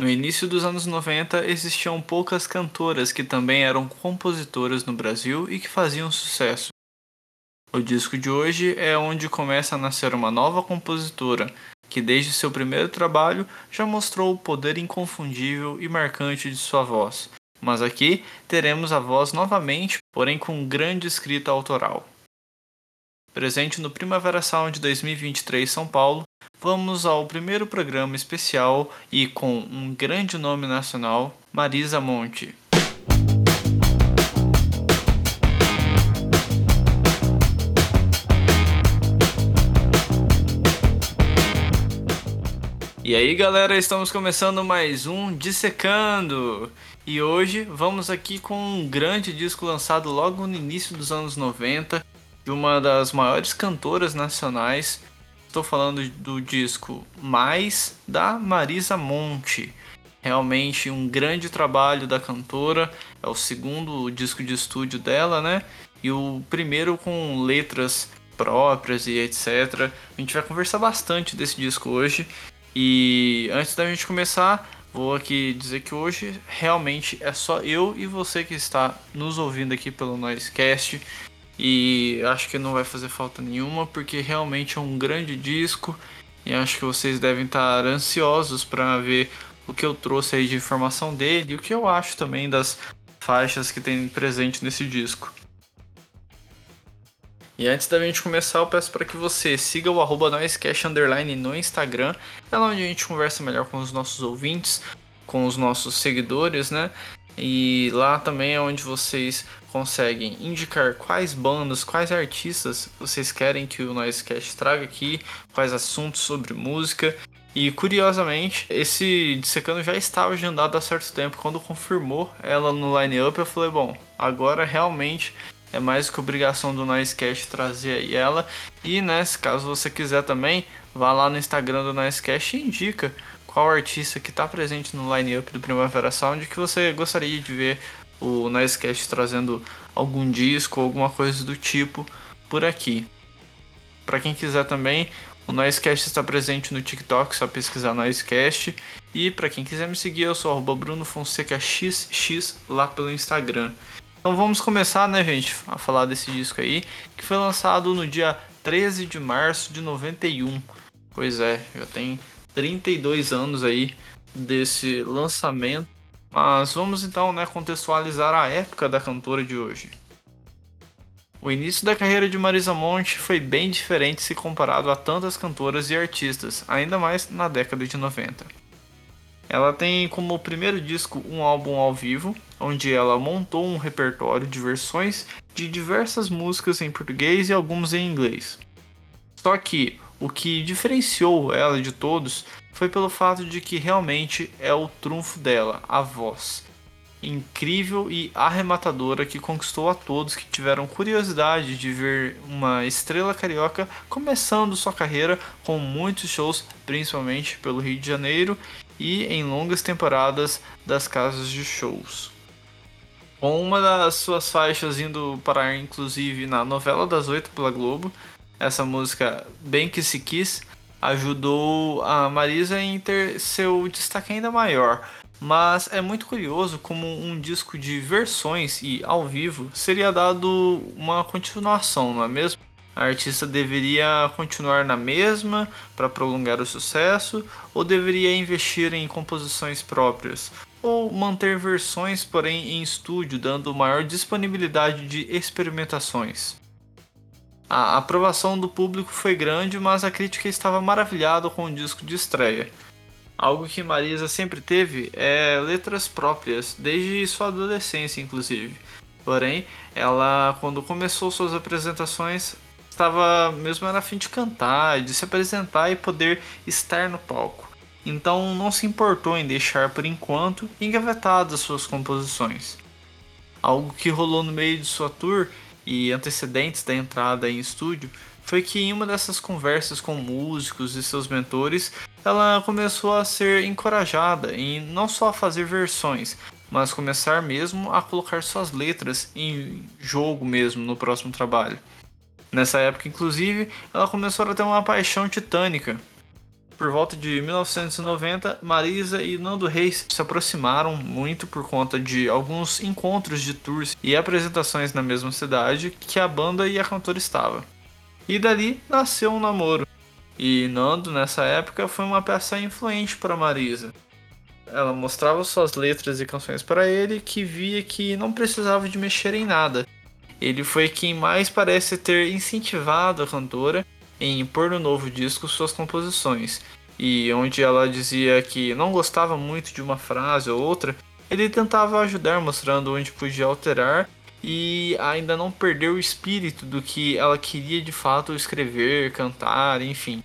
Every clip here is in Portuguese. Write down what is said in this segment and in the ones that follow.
No início dos anos 90 existiam poucas cantoras que também eram compositoras no Brasil e que faziam sucesso. O disco de hoje é onde começa a nascer uma nova compositora, que desde seu primeiro trabalho já mostrou o poder inconfundível e marcante de sua voz. Mas aqui teremos a voz novamente, porém com grande escrita autoral. Presente no Primavera Sound 2023 São Paulo, vamos ao primeiro programa especial e com um grande nome nacional, Marisa Monte. E aí galera, estamos começando mais um Dissecando! E hoje vamos aqui com um grande disco lançado logo no início dos anos 90 de uma das maiores cantoras nacionais Estou falando do disco Mais da Marisa Monte. Realmente um grande trabalho da cantora. É o segundo disco de estúdio dela, né? E o primeiro com letras próprias e etc. A gente vai conversar bastante desse disco hoje. E antes da gente começar, vou aqui dizer que hoje realmente é só eu e você que está nos ouvindo aqui pelo Noisecast. E acho que não vai fazer falta nenhuma, porque realmente é um grande disco. E acho que vocês devem estar ansiosos para ver o que eu trouxe aí de informação dele e o que eu acho também das faixas que tem presente nesse disco. E antes da gente começar, eu peço para que você siga o arroba Underline no Instagram. É lá onde a gente conversa melhor com os nossos ouvintes, com os nossos seguidores, né? E lá também é onde vocês conseguem indicar quais bandas, quais artistas vocês querem que o Noisecast traga aqui, quais assuntos sobre música. E curiosamente, esse Dissecando já estava agendado há certo tempo. Quando confirmou ela no line-up, eu falei: bom, agora realmente é mais que obrigação do Noisecast trazer ela. E né, se caso você quiser também, vá lá no Instagram do Noisecast e indica qual artista que está presente no line-up do Primavera Sound que você gostaria de ver o Noisecast trazendo algum disco alguma coisa do tipo por aqui. Para quem quiser também, o Noisecast está presente no TikTok, só pesquisar Noisecast. E para quem quiser me seguir, eu sou Bruno Fonseca XX lá pelo Instagram. Então vamos começar, né, gente, a falar desse disco aí, que foi lançado no dia 13 de março de 91. Pois é, já tem 32 anos aí desse lançamento. Mas vamos então né, contextualizar a época da cantora de hoje. O início da carreira de Marisa Monte foi bem diferente se comparado a tantas cantoras e artistas, ainda mais na década de 90. Ela tem como primeiro disco um álbum ao vivo, onde ela montou um repertório de versões de diversas músicas em português e algumas em inglês. Só que o que diferenciou ela de todos foi pelo fato de que realmente é o trunfo dela, a voz. Incrível e arrematadora que conquistou a todos que tiveram curiosidade de ver uma estrela carioca começando sua carreira com muitos shows, principalmente pelo Rio de Janeiro e em longas temporadas das casas de shows. Com uma das suas faixas indo parar inclusive na novela das oito pela Globo, essa música Bem Que Se Quis ajudou a Marisa em ter seu destaque ainda maior. Mas é muito curioso como um disco de versões e ao vivo seria dado uma continuação, não é mesmo? A artista deveria continuar na mesma para prolongar o sucesso ou deveria investir em composições próprias? Ou manter versões, porém em estúdio, dando maior disponibilidade de experimentações? A aprovação do público foi grande, mas a crítica estava maravilhada com o disco de estreia. Algo que Marisa sempre teve é letras próprias, desde sua adolescência, inclusive. Porém, ela, quando começou suas apresentações, estava mesmo era a fim de cantar, de se apresentar e poder estar no palco. Então, não se importou em deixar por enquanto engavetadas suas composições. Algo que rolou no meio de sua tour e antecedentes da entrada em estúdio foi que em uma dessas conversas com músicos e seus mentores, ela começou a ser encorajada em não só fazer versões, mas começar mesmo a colocar suas letras em jogo mesmo no próximo trabalho. Nessa época, inclusive, ela começou a ter uma paixão titânica por volta de 1990, Marisa e Nando Reis se aproximaram muito por conta de alguns encontros de tours e apresentações na mesma cidade que a banda e a cantora estavam. E dali nasceu um namoro. E Nando, nessa época, foi uma peça influente para Marisa. Ela mostrava suas letras e canções para ele, que via que não precisava de mexer em nada. Ele foi quem mais parece ter incentivado a cantora em pôr no novo disco suas composições. E onde ela dizia que não gostava muito de uma frase ou outra, ele tentava ajudar mostrando onde podia alterar e ainda não perder o espírito do que ela queria de fato escrever, cantar, enfim.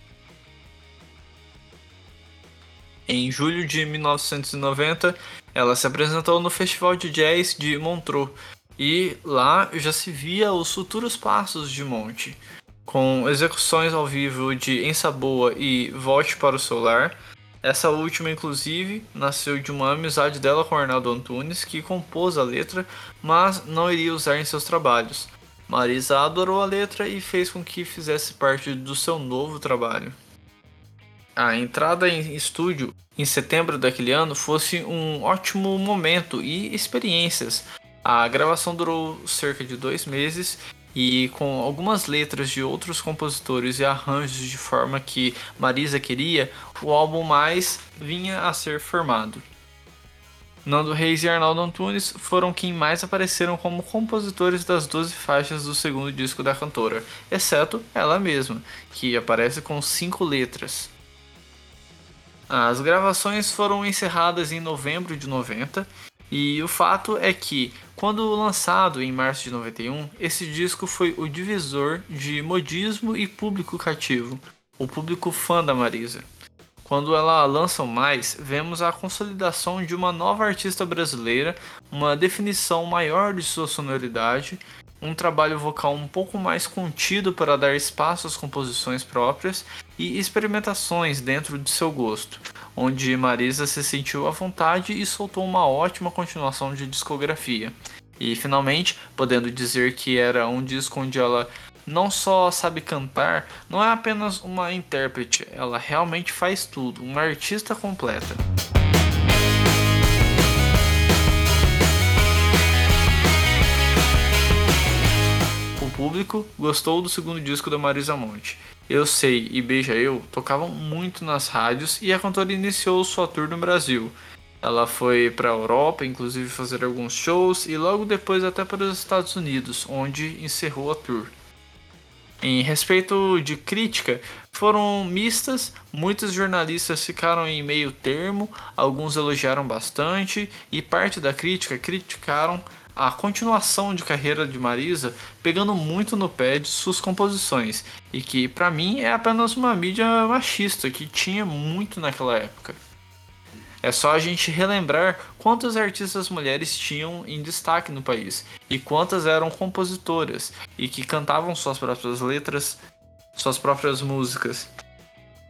Em julho de 1990, ela se apresentou no Festival de Jazz de Montreux e lá já se via os futuros passos de Monte, com execuções ao vivo de Ensa Boa e Volte para o Solar. Essa última, inclusive, nasceu de uma amizade dela com Arnaldo Antunes, que compôs a letra, mas não iria usar em seus trabalhos. Marisa adorou a letra e fez com que fizesse parte do seu novo trabalho a entrada em estúdio em setembro daquele ano fosse um ótimo momento e experiências. A gravação durou cerca de dois meses e com algumas letras de outros compositores e arranjos de forma que Marisa queria, o álbum mais vinha a ser formado. Nando Reis e Arnaldo Antunes foram quem mais apareceram como compositores das 12 faixas do segundo disco da cantora, exceto ela mesma, que aparece com cinco letras. As gravações foram encerradas em novembro de 90 e o fato é que, quando lançado em março de 91, esse disco foi o divisor de modismo e público cativo, o público fã da Marisa. Quando ela lança mais, vemos a consolidação de uma nova artista brasileira, uma definição maior de sua sonoridade um trabalho vocal um pouco mais contido para dar espaço às composições próprias e experimentações dentro de seu gosto, onde Marisa se sentiu à vontade e soltou uma ótima continuação de discografia. E finalmente, podendo dizer que era um disco onde ela não só sabe cantar, não é apenas uma intérprete, ela realmente faz tudo, uma artista completa. Público gostou do segundo disco da Marisa Monte. Eu Sei e Beija Eu tocavam muito nas rádios e a cantora iniciou sua tour no Brasil. Ela foi para a Europa, inclusive fazer alguns shows, e logo depois até para os Estados Unidos, onde encerrou a tour. Em respeito de crítica, foram mistas, muitos jornalistas ficaram em meio termo, alguns elogiaram bastante e parte da crítica criticaram a continuação de carreira de Marisa pegando muito no pé de suas composições e que para mim é apenas uma mídia machista que tinha muito naquela época. É só a gente relembrar quantas artistas mulheres tinham em destaque no país e quantas eram compositoras e que cantavam suas próprias letras, suas próprias músicas.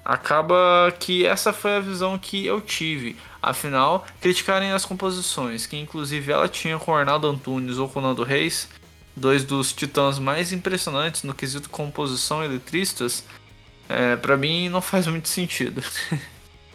Acaba que essa foi a visão que eu tive. Afinal, criticarem as composições, que inclusive ela tinha com Arnaldo Antunes ou com Nando Reis, dois dos titãs mais impressionantes no quesito composição e letristas, é, para mim não faz muito sentido.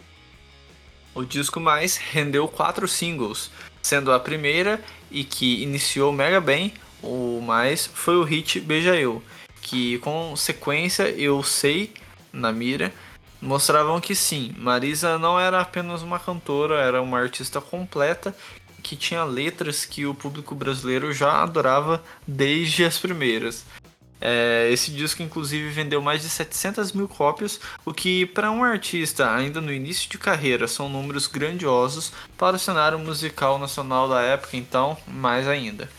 o disco mais rendeu quatro singles, sendo a primeira e que iniciou mega bem, o mais foi o hit Beija Eu, que com sequência Eu Sei na mira mostravam que sim, Marisa não era apenas uma cantora, era uma artista completa que tinha letras que o público brasileiro já adorava desde as primeiras. É, esse disco, inclusive, vendeu mais de 700 mil cópias, o que, para um artista ainda no início de carreira, são números grandiosos para o cenário musical nacional da época, então, mais ainda.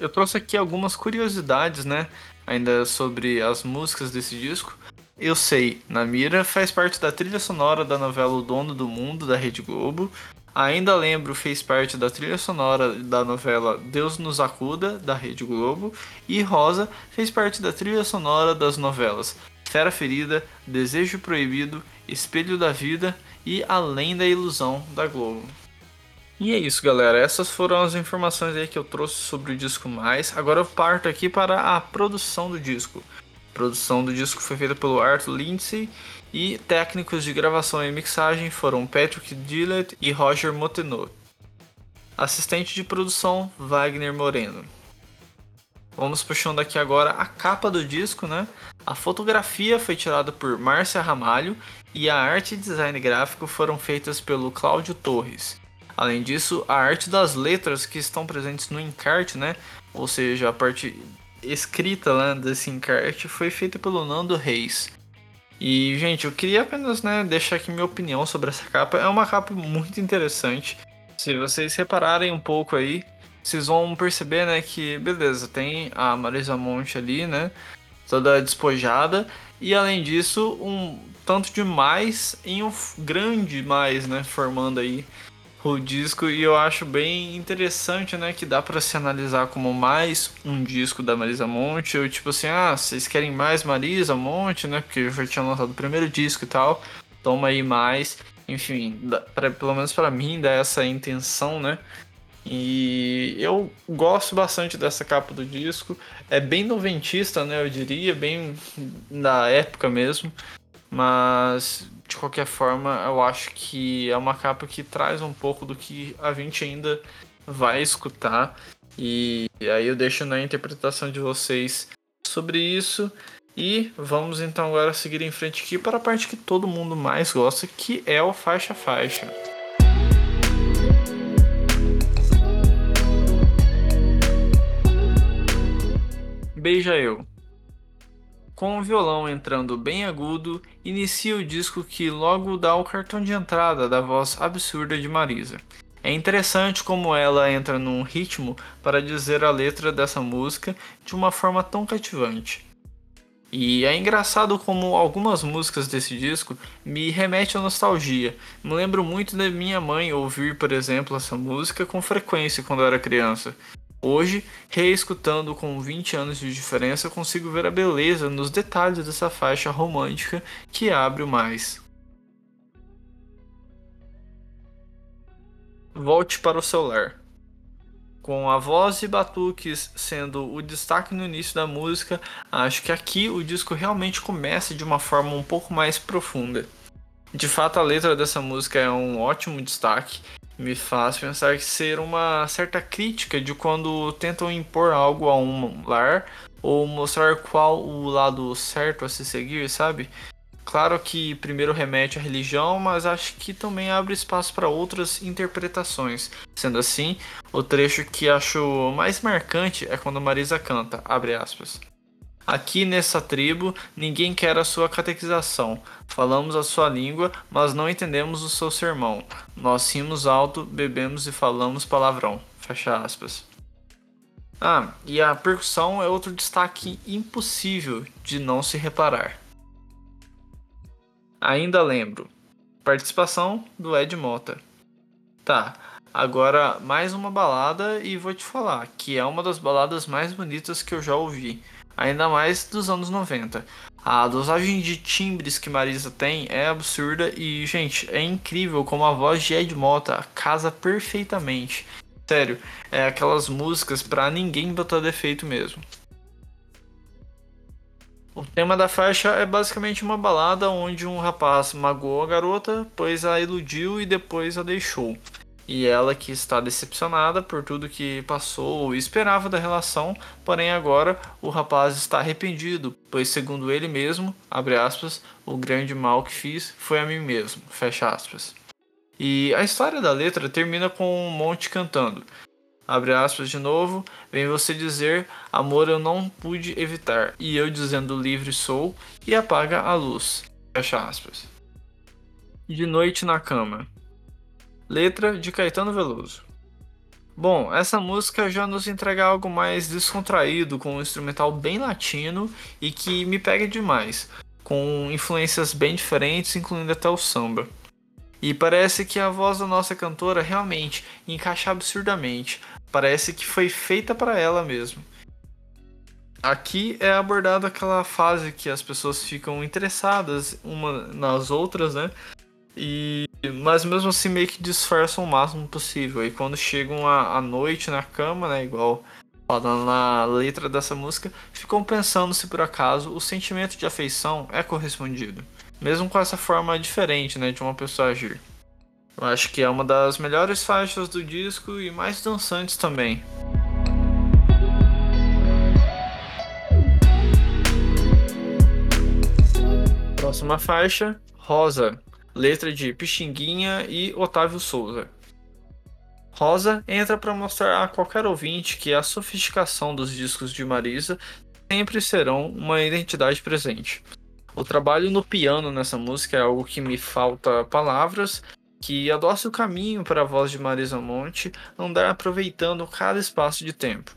Eu trouxe aqui algumas curiosidades, né, ainda sobre as músicas desse disco. Eu Sei, na Mira, faz parte da trilha sonora da novela O Dono do Mundo, da Rede Globo. Ainda Lembro fez parte da trilha sonora da novela Deus nos Acuda, da Rede Globo. E Rosa fez parte da trilha sonora das novelas Fera Ferida, Desejo Proibido, Espelho da Vida e Além da Ilusão, da Globo. E é isso, galera. Essas foram as informações aí que eu trouxe sobre o disco mais. Agora eu parto aqui para a produção do disco. Produção do disco foi feita pelo Arthur Lindsay e técnicos de gravação e mixagem foram Patrick Dillett e Roger Motenot. Assistente de produção Wagner Moreno. Vamos puxando aqui agora a capa do disco, né? A fotografia foi tirada por Márcia Ramalho e a arte e design gráfico foram feitas pelo Cláudio Torres. Além disso, a arte das letras que estão presentes no encarte, né? Ou seja, a parte escrita né, desse encarte foi feita pelo Nando Reis. E, gente, eu queria apenas né, deixar aqui minha opinião sobre essa capa. É uma capa muito interessante. Se vocês repararem um pouco aí, vocês vão perceber, né, que beleza, tem a Marisa Monte ali, né, toda despojada, e além disso, um tanto de mais em um grande mais, né, formando aí o disco e eu acho bem interessante, né, que dá para se analisar como mais um disco da Marisa Monte, ou tipo assim, ah, vocês querem mais Marisa Monte, né, porque já tinha lançado o primeiro disco e tal, toma aí mais, enfim, pra, pelo menos para mim dá essa intenção, né, e eu gosto bastante dessa capa do disco, é bem noventista, né, eu diria, bem da época mesmo, mas de qualquer forma, eu acho que é uma capa que traz um pouco do que a gente ainda vai escutar. E aí eu deixo na interpretação de vocês sobre isso. E vamos então agora seguir em frente aqui para a parte que todo mundo mais gosta, que é o faixa faixa. Beija eu. Com o violão entrando bem agudo, inicia o disco que logo dá o cartão de entrada da voz absurda de Marisa. É interessante como ela entra num ritmo para dizer a letra dessa música de uma forma tão cativante. E é engraçado como algumas músicas desse disco me remetem à nostalgia. Me lembro muito da minha mãe ouvir, por exemplo, essa música com frequência quando eu era criança. Hoje, reescutando com 20 anos de diferença, consigo ver a beleza nos detalhes dessa faixa romântica que abre o mais. Volte para o celular. Com a voz e batuques sendo o destaque no início da música, acho que aqui o disco realmente começa de uma forma um pouco mais profunda. De fato, a letra dessa música é um ótimo destaque me faz pensar que ser uma certa crítica de quando tentam impor algo a um lar ou mostrar qual o lado certo a se seguir, sabe? Claro que primeiro remete à religião, mas acho que também abre espaço para outras interpretações. Sendo assim, o trecho que acho mais marcante é quando Marisa canta, abre aspas. Aqui nessa tribo, ninguém quer a sua catequização. Falamos a sua língua, mas não entendemos o seu sermão. Nós rimos alto, bebemos e falamos palavrão. Fecha aspas. Ah, e a percussão é outro destaque impossível de não se reparar. Ainda lembro. Participação do Ed Mota. Tá, agora mais uma balada e vou te falar que é uma das baladas mais bonitas que eu já ouvi ainda mais dos anos 90. A dosagem de timbres que Marisa tem é absurda e, gente, é incrível como a voz de Ed Mota casa perfeitamente. Sério, é aquelas músicas para ninguém botar defeito mesmo. O tema da faixa é basicamente uma balada onde um rapaz magoou a garota, pois a iludiu e depois a deixou e ela que está decepcionada por tudo que passou e esperava da relação, porém agora o rapaz está arrependido, pois segundo ele mesmo, abre aspas, o grande mal que fiz foi a mim mesmo, fecha aspas. E a história da letra termina com um monte cantando. Abre aspas de novo, vem você dizer, amor eu não pude evitar, e eu dizendo livre sou, e apaga a luz. Fecha aspas. De noite na cama. Letra de Caetano Veloso. Bom, essa música já nos entrega algo mais descontraído, com um instrumental bem latino e que me pega demais, com influências bem diferentes, incluindo até o samba. E parece que a voz da nossa cantora realmente encaixa absurdamente, parece que foi feita para ela mesmo. Aqui é abordada aquela fase que as pessoas ficam interessadas uma nas outras, né? E mas mesmo assim meio que disfarçam o máximo possível. E quando chegam à noite na cama, né, igual falando na letra dessa música, ficam pensando se por acaso o sentimento de afeição é correspondido, mesmo com essa forma diferente né, de uma pessoa agir. Eu acho que é uma das melhores faixas do disco e mais dançantes também. Próxima faixa, Rosa, letra de Pixinguinha e Otávio Souza. Rosa entra para mostrar a qualquer ouvinte que a sofisticação dos discos de Marisa sempre serão uma identidade presente. O trabalho no piano nessa música é algo que me falta palavras, que adoça o caminho para a voz de Marisa Monte andar aproveitando cada espaço de tempo.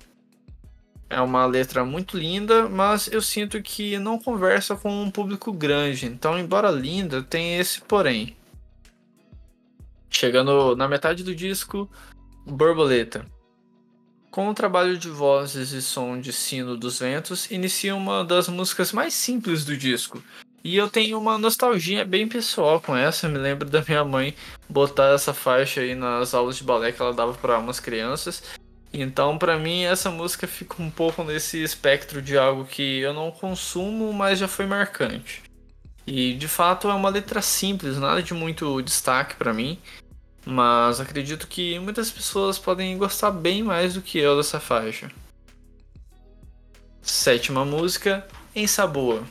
É uma letra muito linda, mas eu sinto que não conversa com um público grande, então, embora linda, tem esse porém. Chegando na metade do disco, Borboleta. Com o trabalho de vozes e som de sino dos ventos, inicia uma das músicas mais simples do disco. E eu tenho uma nostalgia bem pessoal com essa, me lembro da minha mãe botar essa faixa aí nas aulas de balé que ela dava para umas crianças. Então, para mim, essa música fica um pouco nesse espectro de algo que eu não consumo, mas já foi marcante. E de fato é uma letra simples, nada de muito destaque para mim, mas acredito que muitas pessoas podem gostar bem mais do que eu dessa faixa. Sétima música, Em Saboa.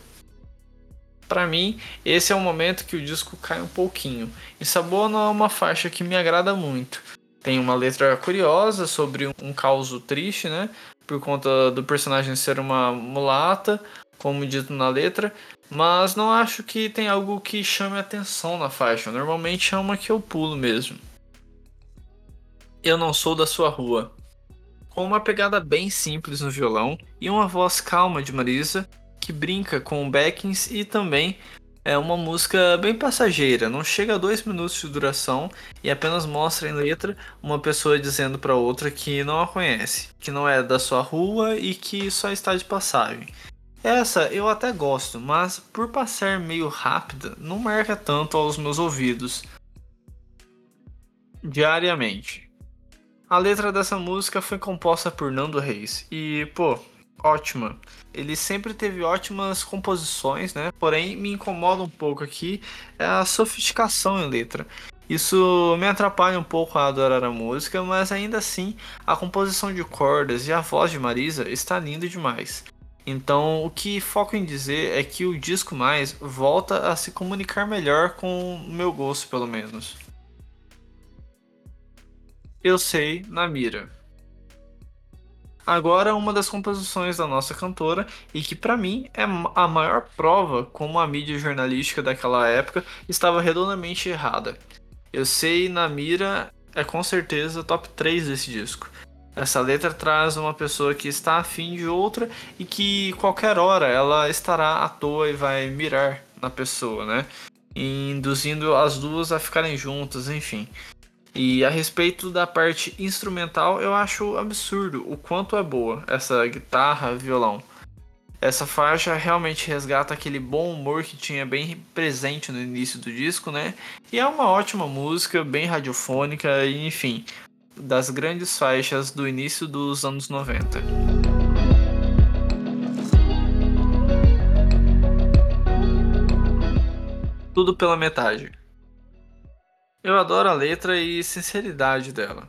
Para mim, esse é o momento que o disco cai um pouquinho. Em Saboa não é uma faixa que me agrada muito tem uma letra curiosa sobre um caos triste, né? Por conta do personagem ser uma mulata, como dito na letra. Mas não acho que tem algo que chame atenção na faixa. Normalmente é uma que eu pulo mesmo. Eu não sou da sua rua. Com uma pegada bem simples no violão e uma voz calma de Marisa, que brinca com backings e também é uma música bem passageira, não chega a dois minutos de duração e apenas mostra em letra uma pessoa dizendo para outra que não a conhece, que não é da sua rua e que só está de passagem. Essa eu até gosto, mas por passar meio rápida, não marca tanto aos meus ouvidos. Diariamente. A letra dessa música foi composta por Nando Reis e, pô, ótima. Ele sempre teve ótimas composições, né? Porém, me incomoda um pouco aqui é a sofisticação em letra. Isso me atrapalha um pouco a adorar a música, mas ainda assim a composição de cordas e a voz de Marisa está linda demais. Então, o que foco em dizer é que o disco mais volta a se comunicar melhor com o meu gosto, pelo menos. Eu sei, na mira. Agora, uma das composições da nossa cantora, e que para mim é a maior prova como a mídia jornalística daquela época estava redondamente errada. Eu sei, na mira é com certeza top 3 desse disco. Essa letra traz uma pessoa que está afim de outra e que qualquer hora ela estará à toa e vai mirar na pessoa, né? Induzindo as duas a ficarem juntas, enfim. E a respeito da parte instrumental, eu acho absurdo o quanto é boa essa guitarra, violão. Essa faixa realmente resgata aquele bom humor que tinha bem presente no início do disco, né? E é uma ótima música, bem radiofônica enfim, das grandes faixas do início dos anos 90. Tudo pela metade. Eu adoro a letra e sinceridade dela.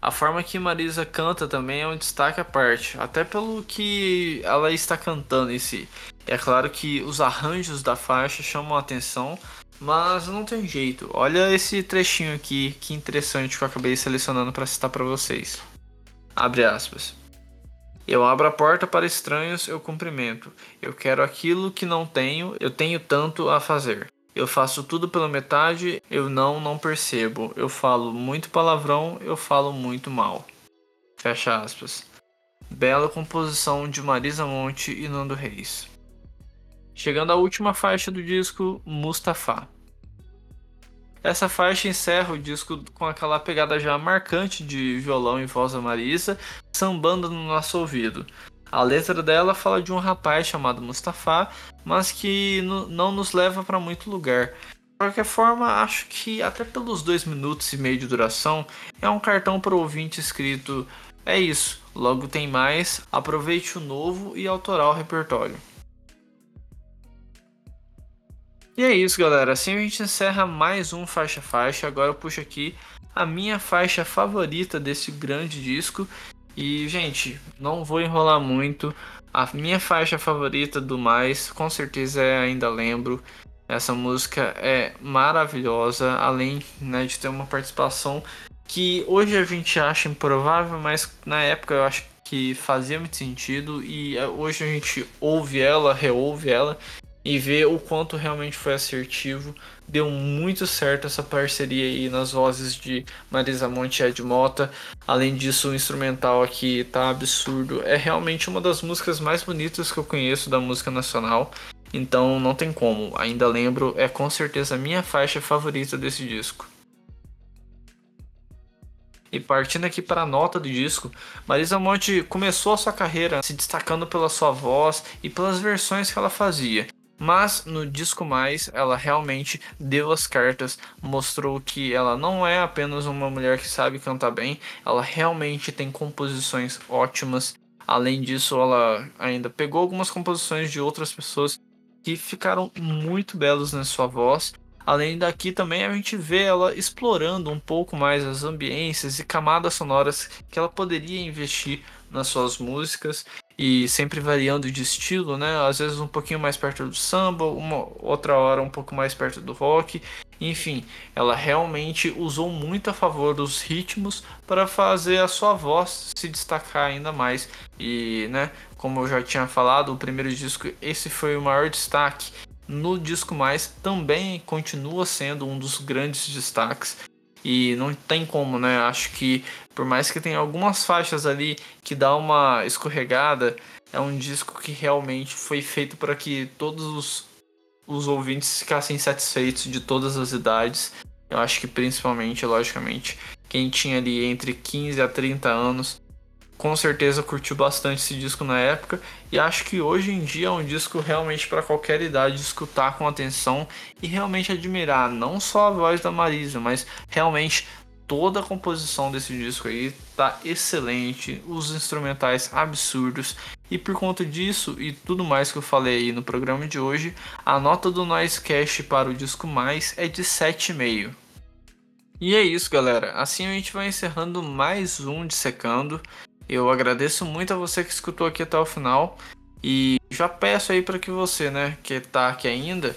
A forma que Marisa canta também é um destaque à parte, até pelo que ela está cantando em si. É claro que os arranjos da faixa chamam a atenção, mas não tem jeito. Olha esse trechinho aqui, que interessante que eu acabei selecionando para citar para vocês. Abre aspas. Eu abro a porta para estranhos, eu cumprimento. Eu quero aquilo que não tenho, eu tenho tanto a fazer. Eu faço tudo pela metade, eu não, não percebo. Eu falo muito palavrão, eu falo muito mal. Fecha aspas. Bela composição de Marisa Monte e Nando Reis. Chegando à última faixa do disco, Mustafa. Essa faixa encerra o disco com aquela pegada já marcante de violão e voz da Marisa sambando no nosso ouvido. A letra dela fala de um rapaz chamado Mustafa, mas que não nos leva para muito lugar. De qualquer forma, acho que até pelos dois minutos e meio de duração é um cartão para ouvinte escrito: é isso, Logo tem mais, aproveite o novo e autoral repertório. E é isso, galera. Assim a gente encerra mais um faixa faixa. Agora eu puxo aqui a minha faixa favorita desse grande disco. E, gente, não vou enrolar muito. A minha faixa favorita do mais, com certeza é Ainda Lembro. Essa música é maravilhosa, além né, de ter uma participação que hoje a gente acha improvável, mas na época eu acho que fazia muito sentido e eh, hoje a gente ouve ela, reouve ela e ver o quanto realmente foi assertivo. Deu muito certo essa parceria aí nas vozes de Marisa Monte e Ed Mota. Além disso, o instrumental aqui tá absurdo. É realmente uma das músicas mais bonitas que eu conheço da música nacional. Então não tem como. Ainda lembro, é com certeza a minha faixa favorita desse disco. E partindo aqui para a nota do disco, Marisa Monte começou a sua carreira se destacando pela sua voz e pelas versões que ela fazia. Mas no disco mais, ela realmente deu as cartas, mostrou que ela não é apenas uma mulher que sabe cantar bem, ela realmente tem composições ótimas. Além disso, ela ainda pegou algumas composições de outras pessoas que ficaram muito belos na sua voz. Além daqui também a gente vê ela explorando um pouco mais as ambiências e camadas sonoras que ela poderia investir nas suas músicas e sempre variando de estilo, né? Às vezes um pouquinho mais perto do samba, uma outra hora um pouco mais perto do rock. Enfim, ela realmente usou muito a favor dos ritmos para fazer a sua voz se destacar ainda mais. E, né, como eu já tinha falado, o primeiro disco esse foi o maior destaque. No disco mais também continua sendo um dos grandes destaques e não tem como, né? Acho que por mais que tenha algumas faixas ali que dá uma escorregada, é um disco que realmente foi feito para que todos os, os ouvintes ficassem satisfeitos de todas as idades. Eu acho que principalmente, logicamente, quem tinha ali entre 15 a 30 anos com certeza curtiu bastante esse disco na época e acho que hoje em dia é um disco realmente para qualquer idade escutar com atenção e realmente admirar não só a voz da Marisa, mas realmente toda a composição desse disco aí tá excelente, os instrumentais absurdos e por conta disso e tudo mais que eu falei aí no programa de hoje, a nota do Noise Cash para o disco mais é de 7,5. E é isso, galera. Assim a gente vai encerrando mais um de secando. Eu agradeço muito a você que escutou aqui até o final e já peço aí para que você, né, que está aqui ainda,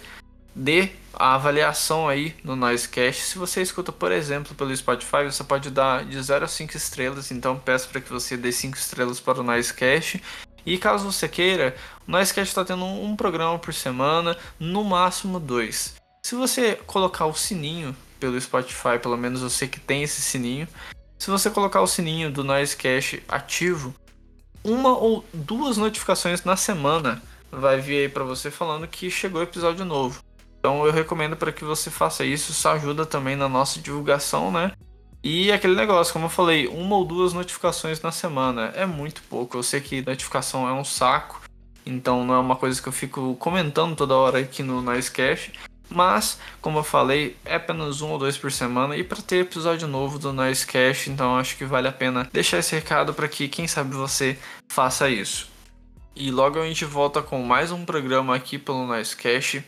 dê a avaliação aí no Noisecast. Se você escuta, por exemplo, pelo Spotify, você pode dar de 0 a 5 estrelas, então peço para que você dê 5 estrelas para o Noisecast. E caso você queira, o Noisecast está tendo um programa por semana, no máximo dois. Se você colocar o sininho pelo Spotify, pelo menos eu sei que tem esse sininho, se você colocar o sininho do Noise Cash ativo, uma ou duas notificações na semana vai vir aí para você falando que chegou episódio novo. Então eu recomendo para que você faça isso, isso ajuda também na nossa divulgação, né? E aquele negócio, como eu falei, uma ou duas notificações na semana é muito pouco. Eu sei que notificação é um saco, então não é uma coisa que eu fico comentando toda hora aqui no Noisecast. Mas, como eu falei, é apenas um ou dois por semana e para ter episódio novo do Noise Cash, então acho que vale a pena deixar esse recado para que, quem sabe, você faça isso. E logo a gente volta com mais um programa aqui pelo Noise Cash.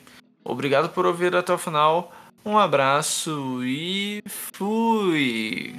Obrigado por ouvir até o final. Um abraço e fui!